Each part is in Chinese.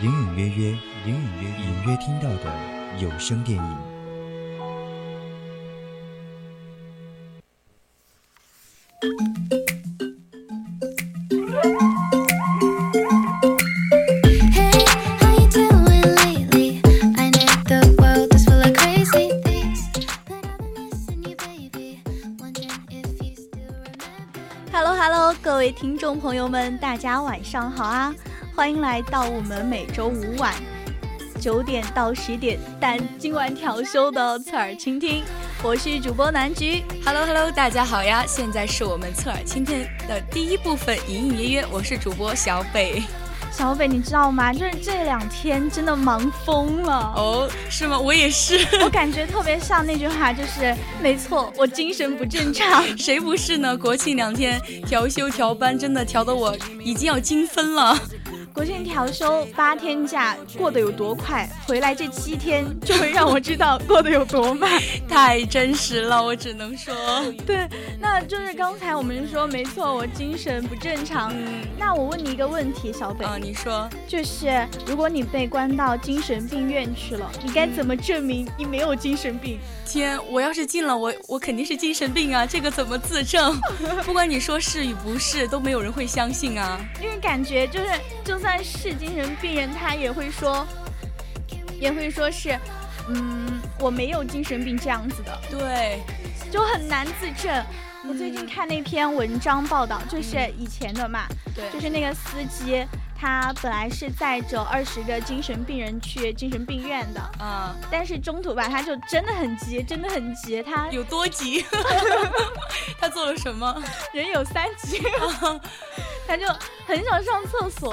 隐隐约约，隐隐约隐约听到的有声电影。Hello Hello，各位听众朋友们，大家晚上好啊！欢迎来到我们每周五晚九点到十点，但今晚调休的侧耳倾听，我是主播南菊。Hello Hello，大家好呀！现在是我们侧耳倾听的第一部分，隐隐约约，我是主播小北。小北，你知道吗？就是这两天真的忙疯了。哦，是吗？我也是。我感觉特别像那句话，就是没错，我精神不正常。谁不是呢？国庆两天调休调班，真的调得我已经要精分了。国庆调休八天假过得有多快，回来这七天就会让我知道过得有多慢，太真实了，我只能说。对，那就是刚才我们说没错，我精神不正常。那我问你一个问题，小北，啊，你说，就是如果你被关到精神病院去了，你该怎么证明你没有精神病？天，我要是进了，我我肯定是精神病啊，这个怎么自证？不管你说是与不是，都没有人会相信啊。因为感觉就是，就算。但是精神病人他也会说，也会说是，嗯，我没有精神病这样子的，对，就很难自证。我最近看那篇文章报道，就是以前的嘛，对，就是那个司机，他本来是载着二十个精神病人去精神病院的，嗯，但是中途吧，他就真的很急，真的很急，他有多急？他做了什么？人有三急。他就很想上厕所，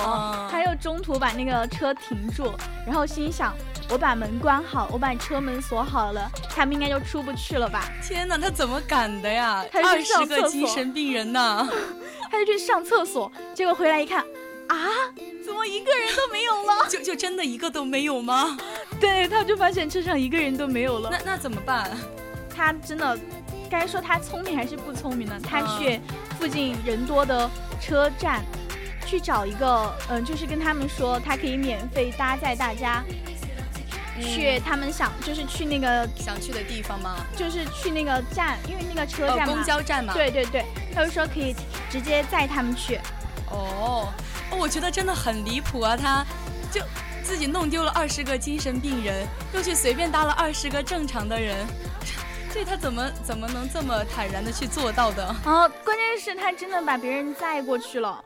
他又中途把那个车停住，然后心想：我把门关好，我把车门锁好了，他们应该就出不去了吧？天哪，他怎么敢的呀？二十个精神病人呢？他就去上厕所，结果回来一看，啊，怎么一个人都没有了？就就真的一个都没有吗？对，他就发现车上一个人都没有了。那那怎么办？他真的，该说他聪明还是不聪明呢？他去附近人多的。车站去找一个，嗯，就是跟他们说，他可以免费搭载大家去他们想，就是去那个想去的地方吗？就是去那个站，因为那个车站公交站嘛。对对对，他就说可以直接载他们去。哦，我觉得真的很离谱啊！他就自己弄丢了二十个精神病人，又去随便搭了二十个正常的人。这他怎么怎么能这么坦然的去做到的？哦，关键是他真的把别人载过去了。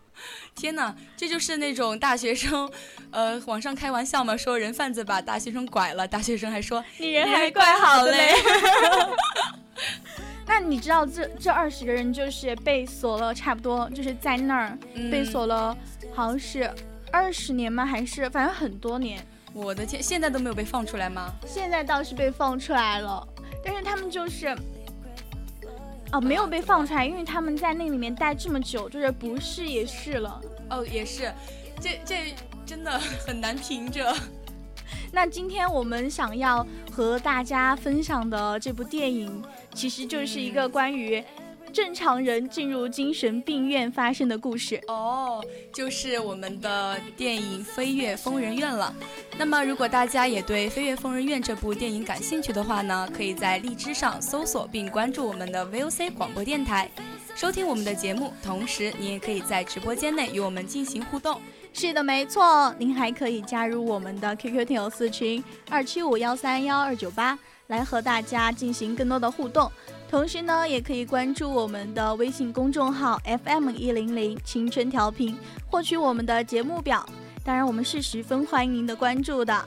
天哪，这就是那种大学生，呃，网上开玩笑嘛，说人贩子把大学生拐了，大学生还说你人还怪好嘞。那你知道这这二十个人就是被锁了，差不多就是在那儿被锁了，好像是二十年吗？还是反正很多年？我的天，现在都没有被放出来吗？现在倒是被放出来了。但是他们就是，哦，没有被放出来，因为他们在那里面待这么久，就是不是也是了。哦，也是，这这真的很难评着。那今天我们想要和大家分享的这部电影，其实就是一个关于。正常人进入精神病院发生的故事哦，就是我们的电影《飞越疯人院》了。那么，如果大家也对《飞越疯人院》这部电影感兴趣的话呢，可以在荔枝上搜索并关注我们的 VOC 广播电台。收听我们的节目，同时您也可以在直播间内与我们进行互动。是的，没错，您还可以加入我们的 QQ 听友四群二七五幺三幺二九八，来和大家进行更多的互动。同时呢，也可以关注我们的微信公众号 FM 一零零青春调频，获取我们的节目表。当然，我们是十分欢迎您的关注的。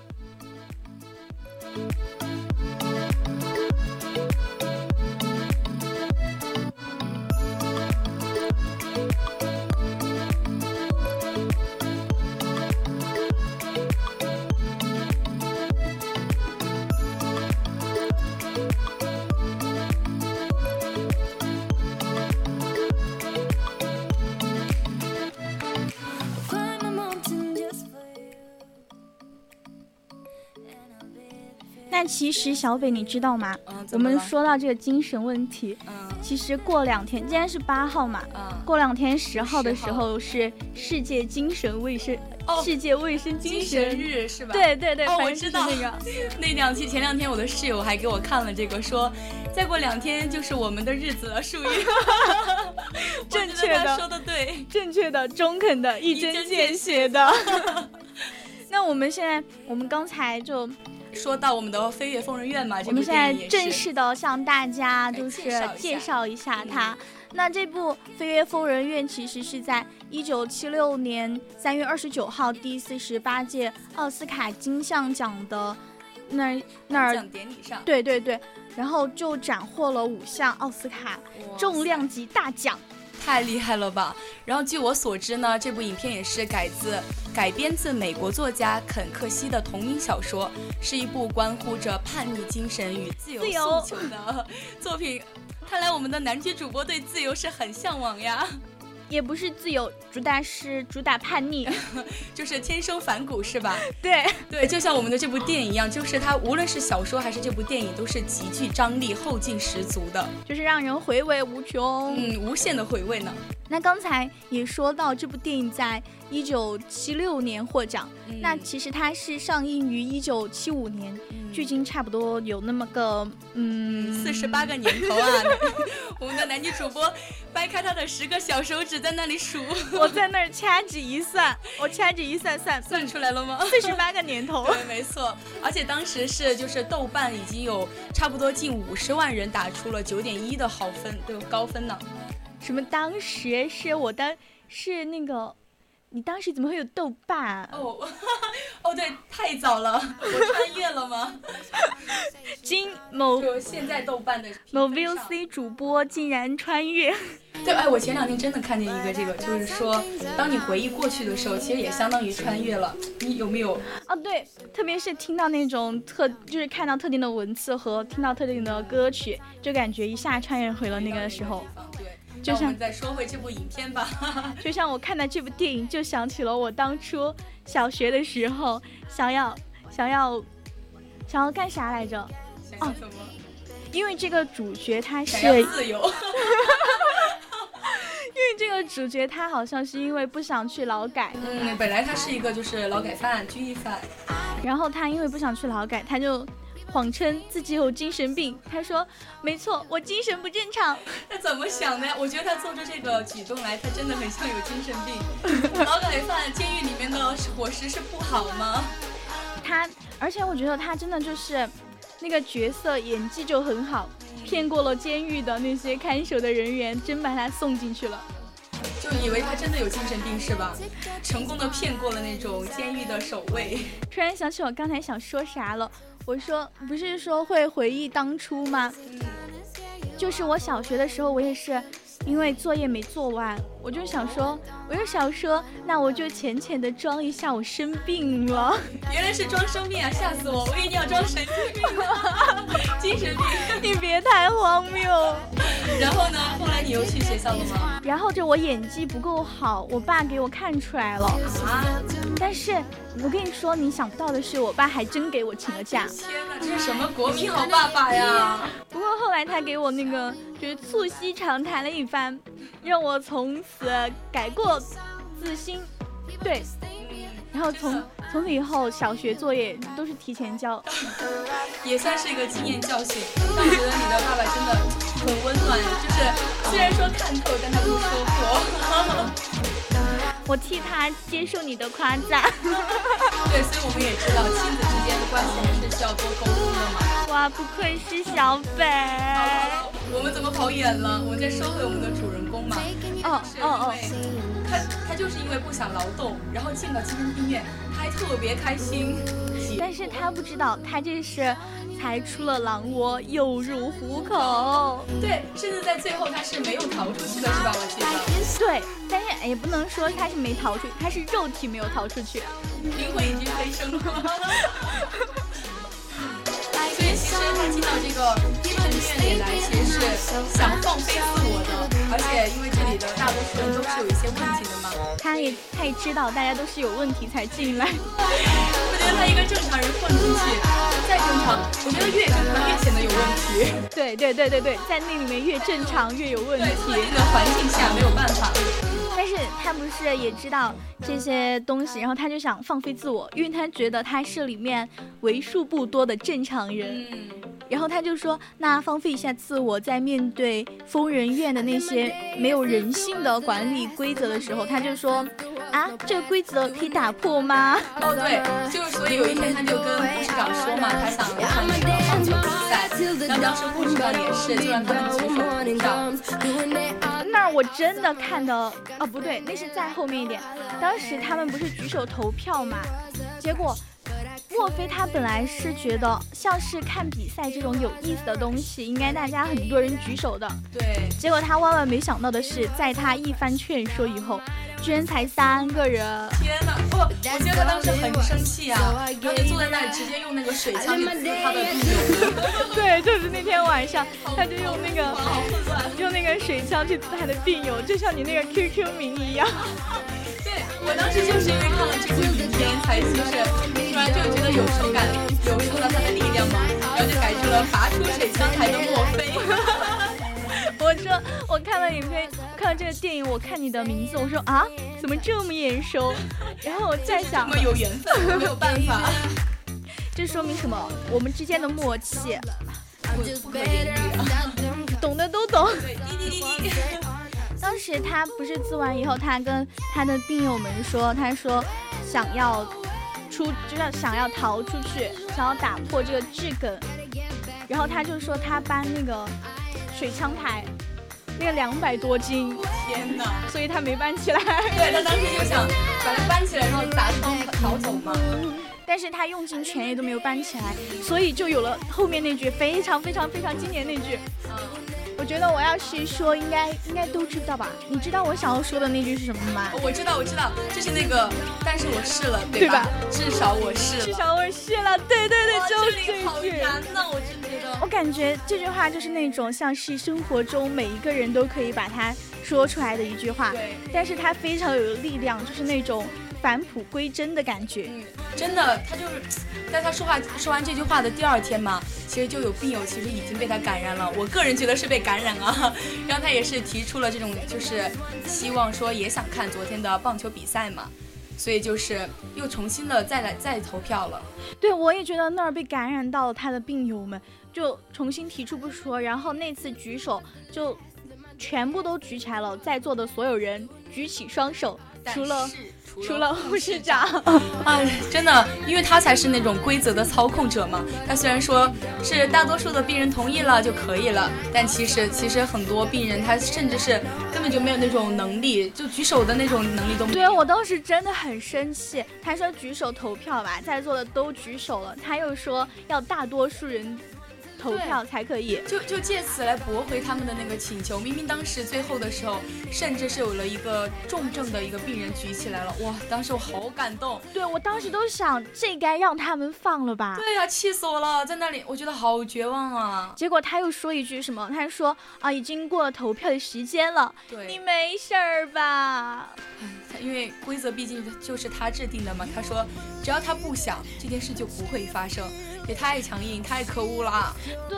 其实小北，你知道吗？我们说到这个精神问题，嗯，其实过两天，今天是八号嘛，嗯，过两天十号的时候是世界精神卫生，世界卫生精神日是吧？对对对，哦，我知道。那个，那两期前两天我的室友还给我看了这个，说再过两天就是我们的日子了，属于。正确的，说的对，正确的，中肯的，一针见血的。那我们现在，我们刚才就。说到我们的《飞跃疯人院》嘛，我们现在正式的向大家就是介绍一下。它。那这部《飞跃疯人院》其实是在一九七六年三月二十九号第四十八届奥斯卡金像奖的那那儿典礼上，对对对，然后就斩获了五项奥斯卡重量级大奖。太厉害了吧！然后据我所知呢，这部影片也是改自改编自美国作家肯克西的同名小说，是一部关乎着叛逆精神与自由诉求的作品。看来我们的男女主播对自由是很向往呀。也不是自由，主打是主打叛逆，就是天生反骨是吧？对对，就像我们的这部电影一样，就是它无论是小说还是这部电影，都是极具张力、后劲十足的，就是让人回味无穷，嗯，无限的回味呢。那刚才也说到这部电影在一九七六年获奖，那其实它是上映于一九七五年。距今差不多有那么个嗯四十八个年头啊！我们的男女主播掰开他的十个小手指在那里数，我在那儿掐指一算，我掐指一算算算出来了吗？四十八个年头，对，没错。而且当时是就是豆瓣已经有差不多近五十万人打出了九点一的好分，对高分呢。什么？当时是我当是那个。你当时怎么会有豆瓣？哦，哦，对，太早了，我穿越了吗？今某就现在豆瓣的某 VOC 主播竟然穿越。对，哎，我前两天真的看见一个这个，就是说，当你回忆过去的时候，其实也相当于穿越了。你有没有？啊，对，特别是听到那种特，就是看到特定的文字和听到特定的歌曲，就感觉一下穿越回了那个时候。就像再说回这部影片吧，就像我看到这部电影，就想起了我当初小学的时候，想要想要想要干啥来着？哦，什么？因为这个主角他是自由，因为这个主角他好像是因为不想去劳改，嗯，本来他是一个就是劳改犯、拘役犯，然后他因为不想去劳改，他就。谎称自己有精神病，他说：“没错，我精神不正常。”他怎么想的呀？我觉得他做出这个举动来，他真的很像有精神病。劳改犯监狱里面的伙食是不好吗？他，而且我觉得他真的就是那个角色演技就很好，骗过了监狱的那些看守的人员，真把他送进去了。就以为他真的有精神病是吧？成功的骗过了那种监狱的守卫。突然想起我刚才想说啥了。我说不是说会回忆当初吗？就是我小学的时候，我也是。因为作业没做完，我就想说，我就想说，那我就浅浅的装一下我生病了。原来是装生病啊，吓死我！我以为你要装神经病，精神病。你别太荒谬。然后呢？后来你又去学校了吗？然后就我演技不够好，我爸给我看出来了啊。但是我跟你说，你想不到的是，我爸还真给我请了假。天哪，这是什么国民好爸爸呀？不过后来他给我那个。就是促膝长谈了一番，让我从此改过自新。对，然后从从此以后，小学作业都是提前交，也算是一个经验教训。但我觉得你的爸爸真的很温暖，就是虽然说看透，但他不说破。我替他接受你的夸赞。对，所以我们也知道亲子之间的关系还是需要多沟通的嘛。哇，不愧是小北。我们怎么跑远了？我们再说回我们的主人公嘛。哦哦哦。他他就是因为不想劳动，然后进了精神病院，他还特别开心。但是他不知道，他这是才出了狼窝，又入虎口。对，甚至在最后他是没有逃出去的，是吧？我记得。对，但是也不能说他是没逃出去，他是肉体没有逃出去，灵魂已经飞升了。所以其实他进到这个精神病院里来，其实是想放飞自我的，而且因为这里的大多数人都是有一些问题的嘛。他也他也知道大家都是有问题才进来。我觉得他一个正常人混进去，再正常，我觉得越正常越显得有问题。对对对对对，在那里面越正常越有问题。对，那个环境下没有办法。但是他不是也知道这些东西，然后他就想放飞自我，因为他觉得他是里面为数不多的正常人。嗯。然后他就说：“那放飞一下自我，在面对疯人院的那些没有人性的管理规则的时候，他就说：啊，这个规则可以打破吗？哦，对，就是所以有一天他就跟护士长说嘛，他想看那个棒球比赛，然后当时护士长也是，就让他们举手投票。”那我真的看到，哦不对，那是再后面一点。当时他们不是举手投票嘛？结果莫非他本来是觉得像是看比赛这种有意思的东西，应该大家很多人举手的。对。结果他万万没想到的是，在他一番劝说以后。居然才三个人！天哪！不，我记得他当时很生气啊，然后就坐在那里，直接用那个水枪去滋他的病友。对，就是那天晚上，他就用那个用那个水枪去滋他的病友，就像你那个 QQ 名一样。对，我当时就是因为看了这部影片，才就是突然就觉得有受感，有受到他的力量嘛，然后就改成了拔出水枪还能墨菲。我说我看了影片，看了这个电影，我看你的名字，我说啊，怎么这么眼熟？然后我在想，这么有缘分，没有办法。这说明什么？我们之间的默契，不可言喻。懂的都懂。对，滴滴滴滴。当时他不是做完以后，他跟他的病友们说，他说想要出，就是想要逃出去，想要打破这个剧梗。然后他就说他搬那个。水枪台，那个两百多斤，天哪！所以他没搬起来。对他当时就想把它搬起来，然后砸窗逃走嘛。但是他用尽全力都没有搬起来，所以就有了后面那句非常非常非常经典那句。我觉得我要是说，应该应该都知道吧？你知道我想要说的那句是什么吗？我知道，我知道，就是那个，但是我试了，对吧？至少我试了，至少我试了，对对对，就是这句。好难呐，我真觉得。我感觉这句话就是那种像是生活中每一个人都可以把它说出来的一句话，对。但是它非常有力量，就是那种。返璞归真的感觉，嗯，真的，他就是在他说话说完这句话的第二天嘛，其实就有病友其实已经被他感染了。我个人觉得是被感染啊，然后他也是提出了这种就是希望说也想看昨天的棒球比赛嘛，所以就是又重新的再来再投票了。对，我也觉得那儿被感染到了他的病友们，就重新提出不说，然后那次举手就全部都举起来了，在座的所有人举起双手，除了。除了护士长，哎，真的，因为他才是那种规则的操控者嘛。他虽然说是大多数的病人同意了就可以了，但其实其实很多病人他甚至是根本就没有那种能力，就举手的那种能力都没有。对我当时真的很生气，他说举手投票吧，在座的都举手了，他又说要大多数人。投票才可以，就就借此来驳回他们的那个请求。明明当时最后的时候，甚至是有了一个重症的一个病人举起来了，哇！当时我好感动。对我当时都想，这该让他们放了吧？对呀，气死我了，在那里，我觉得好绝望啊。结果他又说一句什么？他说啊，已经过了投票的时间了。对，你没事儿吧？因为规则毕竟就是他制定的嘛。他说，只要他不想，这件事就不会发生。也太强硬，太可恶了。对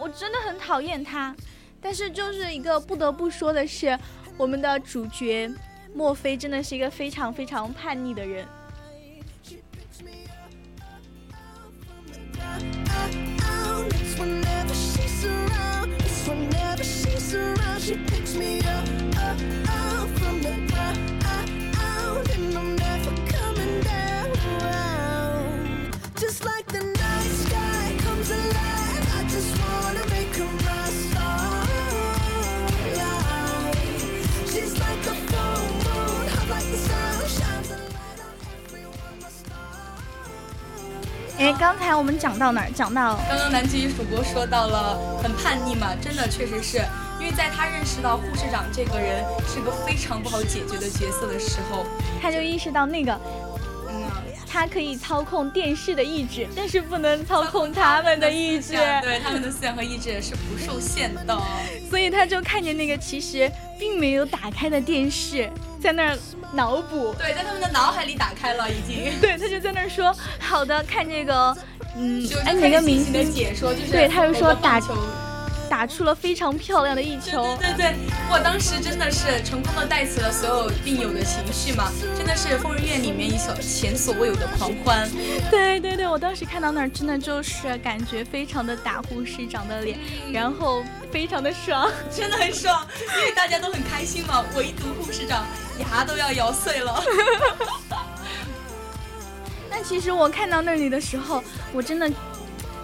我真的很讨厌他，但是就是一个不得不说的是，我们的主角莫非真的是一个非常非常叛逆的人。刚才我们讲到哪儿？讲到刚刚南极主播说到了很叛逆嘛，真的确实是因为在他认识到护士长这个人是个非常不好解决的角色的时候，他就意识到那个，嗯，他可以操控电视的意志，但是不能操控他们的意志，对他们的思想和意志是不受限的，所以他就看见那个其实并没有打开的电视在那儿。脑补对，在他们的脑海里打开了，已经。对，他就在那儿说：“好的，看这个，嗯，哎，哪个明星的解说就是对，他就说打球。”打出了非常漂亮的一球，对对对，我当时真的是成功的带起了所有病友的情绪嘛，真的是疯人院里面一所前所未有的狂欢。对对对，我当时看到那儿真的就是感觉非常的打护士长的脸，然后非常的爽，真的很爽，因为大家都很开心嘛，唯独护士长牙都要咬碎了。那其实我看到那里的时候，我真的。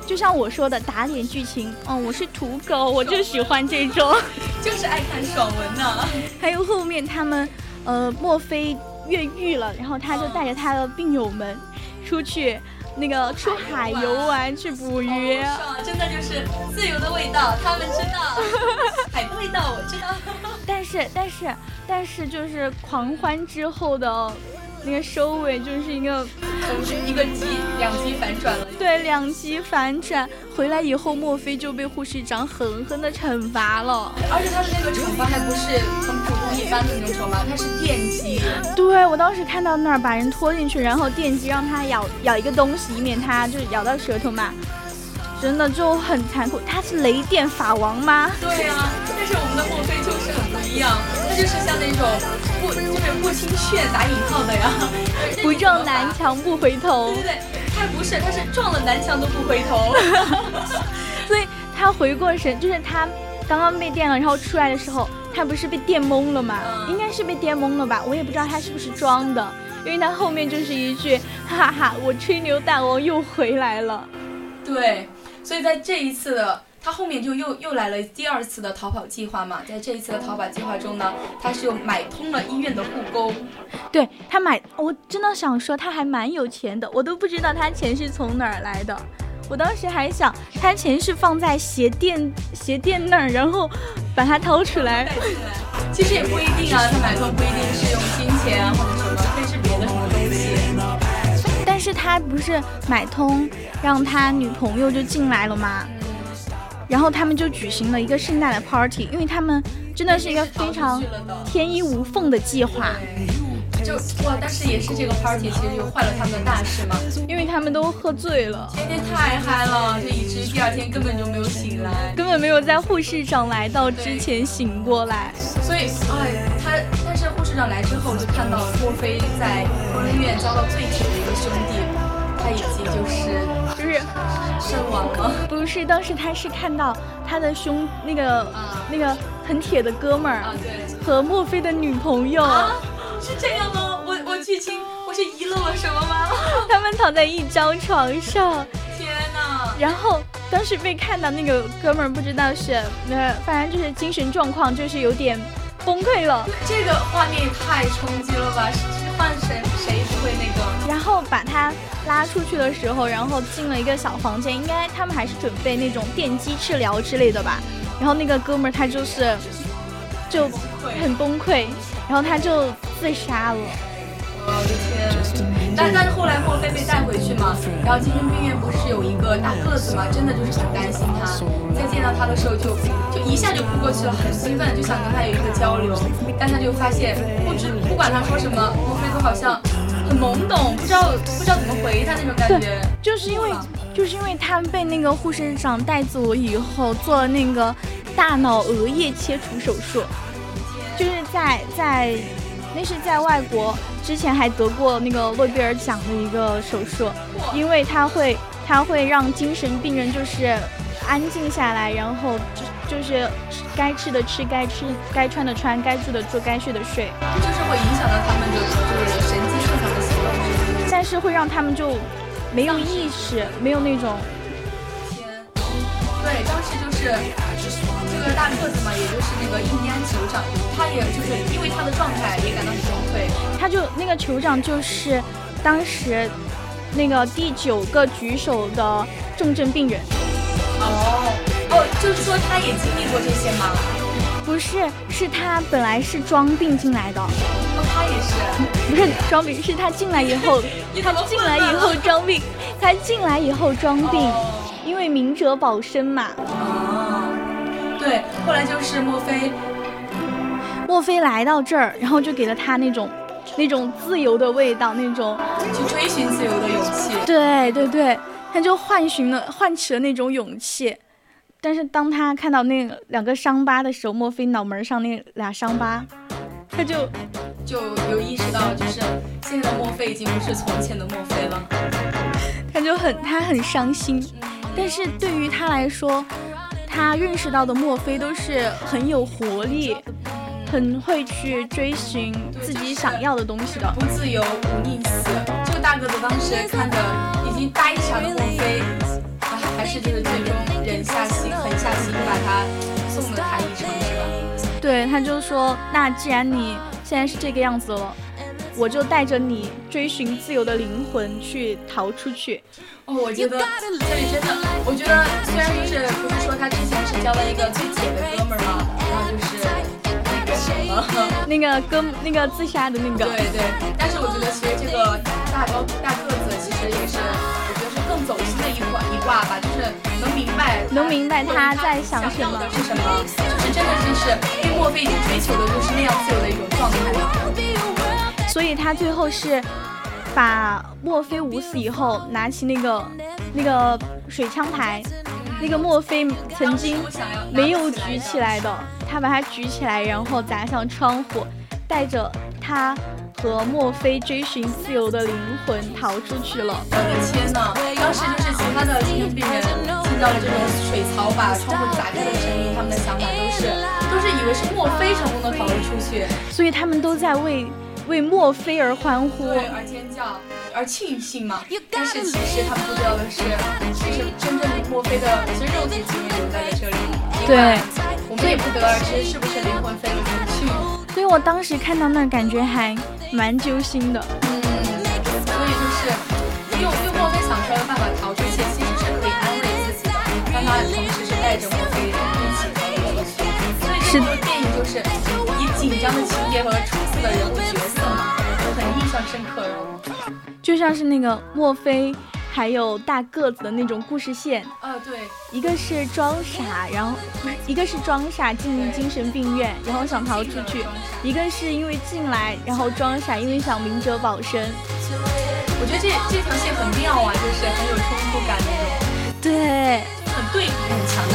就像我说的打脸剧情，嗯，我是土狗，我就喜欢这种，就是爱看爽文呢。还有后面他们，呃，墨菲越狱了，然后他就带着他的病友们出去那个出海游玩去捕鱼，真的就是自由的味道，他们知道，海的味道我知道。但是但是但是就是狂欢之后的。那个收尾就是一个，一个极两极反转了。对，两极反转回来以后，墨菲就被护士长狠狠的惩罚了。而且他的那个惩罚还不是很普通一般的那种惩罚，他是电击。对，我当时看到那儿，把人拖进去，然后电击让他咬咬一个东西，以免他就是咬到舌头嘛。真的就很残酷。他是雷电法王吗？对啊，但是我们的墨菲就是很不一样，他就是像那种。不就是不听劝打引号的呀，不撞南墙不回头。对对对，他不是，他是撞了南墙都不回头。所以他回过神，就是他刚刚被电了，然后出来的时候，他不是被电懵了吗？应该是被电懵了吧？我也不知道他是不是装的，因为他后面就是一句哈哈，我吹牛大王又回来了。对，所以在这一次的。他后面就又又来了第二次的逃跑计划嘛，在这一次的逃跑计划中呢，他是又买通了医院的护工，对他买，我真的想说他还蛮有钱的，我都不知道他钱是从哪儿来的，我当时还想他钱是放在鞋垫鞋垫那儿，然后把它掏出来，其实也不一定啊，他买通不一定是用金钱啊或者他不是买通让他女朋友就进来了吗？然后他们就举行了一个圣诞的 party，因为他们真的是一个非常天衣无缝的计划。就哇，但是也是这个 party 其实就坏了他们的大事嘛，因为他们都喝醉了，天天太嗨了，就以至于第二天根本就没有醒来，根本没有在护士长来到之前醒过来。所以，哎，他但是护士长来之后就看到墨菲在疯人院遭到最铁的一个兄弟，他已经就是就是身亡了。不是，当时他是看到他的兄那个那个很铁的哥们儿和墨菲的女朋友。是这样吗？我我剧情我是遗漏了什么吗？他们躺在一张床上，天哪！然后当时被看到那个哥们儿不知道是那反正就是精神状况就是有点崩溃了。这个画面也太冲击了吧！是换谁谁不会那个？然后把他拉出去的时候，然后进了一个小房间，应该他们还是准备那种电击治疗之类的吧。然后那个哥们儿他就是就很崩溃。然后他就自杀了。我的天！但但是后来墨菲被带回去嘛，然后精神病院不是有一个大个子嘛，真的就是很担心他。在见到他的时候就就一下就扑过去了，很兴奋，就想跟他有一个交流。但他就发现不知不管他说什么，墨菲都好像很懵懂，不知道不知道怎么回他那种感觉。就是因为就是因为他被那个护士长带走以后做了那个大脑额叶切除手术。就是在在，那是在外国之前还得过那个诺贝尔奖的一个手术，因为它会它会让精神病人就是安静下来，然后就就是该吃的吃，该吃该穿的穿，该住的住，该睡的睡，就是会影响到他们的就是神经正常的行动，但是会让他们就没有意识，没有那种。天，对，当时就是。个大个子嘛，也就是那个印第安酋长，他也就是因为他的状态也感到很崩溃。他就那个酋长就是当时那个第九个举手的重症病人。哦哦，就是说他也经历过这些吗？不是，是他本来是装病进来的。哦，他也是。不是装病，是他进来以后，他进来以后装病，他进来以后装病，因为明哲保身嘛。哦，对，后来就是墨菲，墨菲来到这儿，然后就给了他那种。那种自由的味道，那种去追寻自由的勇气。对对对，他就唤寻了、唤起了那种勇气。但是当他看到那两个伤疤的时候，墨菲脑门上那俩伤疤，他就就有意识到，就是现在的墨菲已经不是从前的墨菲了。他就很他很伤心，但是对于他来说，他认识到的墨菲都是很有活力。很会去追寻自己想要的东西的，不自由不宁死。这个大个子当时看着已经呆傻的墨菲，啊，还是就是最终忍下心、狠下心把他送了他一程，是吧？对，他就说：“那既然你现在是这个样子了，我就带着你追寻自由的灵魂去逃出去。”哦，我觉得这里真的，我觉得虽然就是不是说他之前是交了一个最铁的哥们儿嘛，然后就是。那个什么，那个哥，那个自杀的那个。对对，但是我觉得其实这个大高大个子其实也是，我觉得是更走心的一卦一卦吧，就是能明白，能明白他在想什么是什么，就是真的就是因为墨菲已经追求的就是那样自由的一种状态了。所以他最后是把墨菲捂死以后，拿起那个那个水枪台，那个墨菲曾经没有举起来的。他把它举起来，然后砸向窗户，带着他和墨菲追寻自由的灵魂逃出去了。我的天哪！当时就是其他的精神病人听到了这种水槽把窗户砸开的声音，他们的想法都是都是以为是墨菲成功的逃了出去，所以他们都在为为墨菲而欢呼，而尖叫，而庆幸嘛。但是其实他们不知道的是，其实真正墨菲的其实肉体已经留在了这里。对。我们也不得而知是不是灵魂飞了出去，所以我当时看到那感觉还蛮揪心的。嗯，所以就是用用墨菲想出来的办法逃出去，其实是可以安慰自己的，但他同时是带着墨菲一起逃了出去。所以这部电影就是以紧张的情节和出色的人物角色嘛，就很印象深刻。就像是那个墨菲。还有大个子的那种故事线，呃，对，一个是装傻，然后一个是装傻进入精神病院，然后想逃出去；一个是因为进来，然后装傻，因为想明哲保身。我觉得这这条线很妙啊，就是很有冲突感那种，对，很对比，很强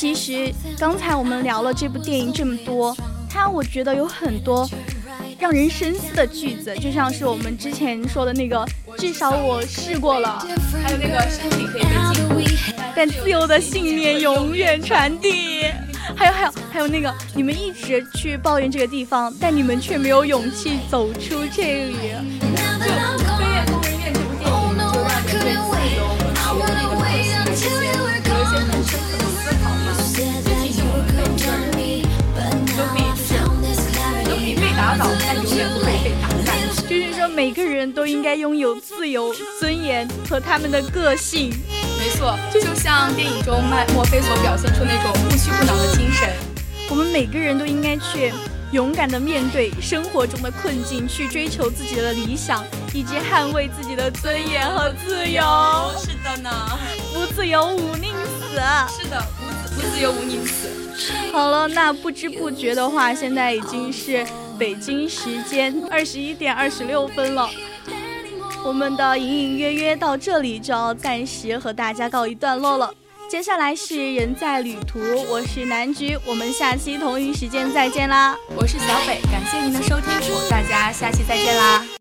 其实刚才我们聊了这部电影这么多，它我觉得有很多让人深思的句子，就像是我们之前说的那个，至少我试过了，还有那个身体可以被禁锢，但自由的信念永远传递。还有还有还有那个，你们一直去抱怨这个地方，但你们却没有勇气走出这里。就永远不会被打败。就是说，每个人都应该拥有自由、尊严和他们的个性。没错，就像电影中麦墨菲所表现出那种不屈不挠的精神。我们每个人都应该去勇敢的面对生活中的困境，去追求自己的理想，以及捍卫自己的尊严和自由。是的呢，不自由无宁死。是的，不自不自由无宁死。好了，那不知不觉的话，现在已经是北京时间二十一点二十六分了。我们的隐隐约约到这里就要暂时和大家告一段落了。接下来是人在旅途，我是南菊，我们下期同一时间再见啦！我是小北，感谢您的收听，我们大家下期再见啦！